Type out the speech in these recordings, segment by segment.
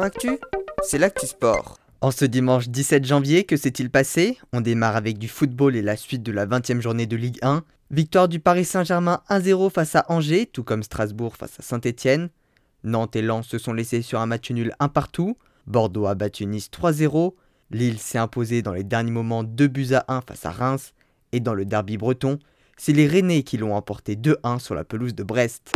Actu, c'est l'actu sport. En ce dimanche 17 janvier, que s'est-il passé? On démarre avec du football et la suite de la 20e journée de Ligue 1. Victoire du Paris Saint-Germain 1-0 face à Angers, tout comme Strasbourg face à Saint-Étienne. Nantes et Lens se sont laissés sur un match nul un partout. Bordeaux a battu Nice 3-0. Lille s'est imposé dans les derniers moments 2 buts à 1 face à Reims. Et dans le derby breton, c'est les Rennais qui l'ont emporté 2-1 sur la pelouse de Brest.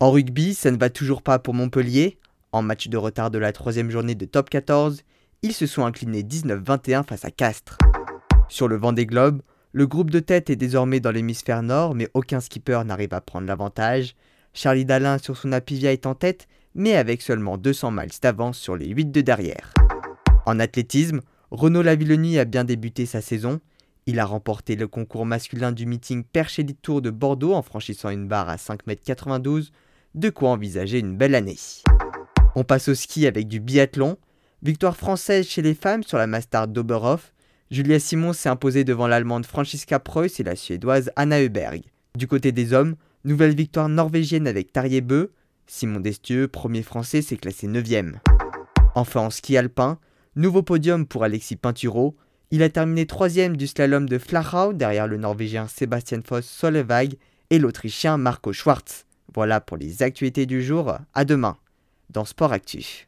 En rugby, ça ne va toujours pas pour Montpellier. En match de retard de la troisième journée de top 14, ils se sont inclinés 19-21 face à Castres. Sur le vent des globes, le groupe de tête est désormais dans l'hémisphère nord, mais aucun skipper n'arrive à prendre l'avantage. Charlie Dalin sur son Apivia est en tête, mais avec seulement 200 miles d'avance sur les 8 de derrière. En athlétisme, Renaud Lavillenie a bien débuté sa saison. Il a remporté le concours masculin du meeting Perche Elite Tour de Bordeaux en franchissant une barre à 5,92 m, de quoi envisager une belle année. On passe au ski avec du biathlon. Victoire française chez les femmes sur la Mastart d'Oberhof. Julia Simon s'est imposée devant l'allemande Franziska Preuss et la suédoise Anna Heuberg. Du côté des hommes, nouvelle victoire norvégienne avec Tarjei Bö. Simon Destieux, premier français, s'est classé 9ème. Enfin en ski alpin, nouveau podium pour Alexis Pinturo. Il a terminé 3 du slalom de Flachau derrière le norvégien Sebastian Foss Solveig et l'autrichien Marco Schwartz. Voilà pour les actualités du jour, à demain dans Sport Actif.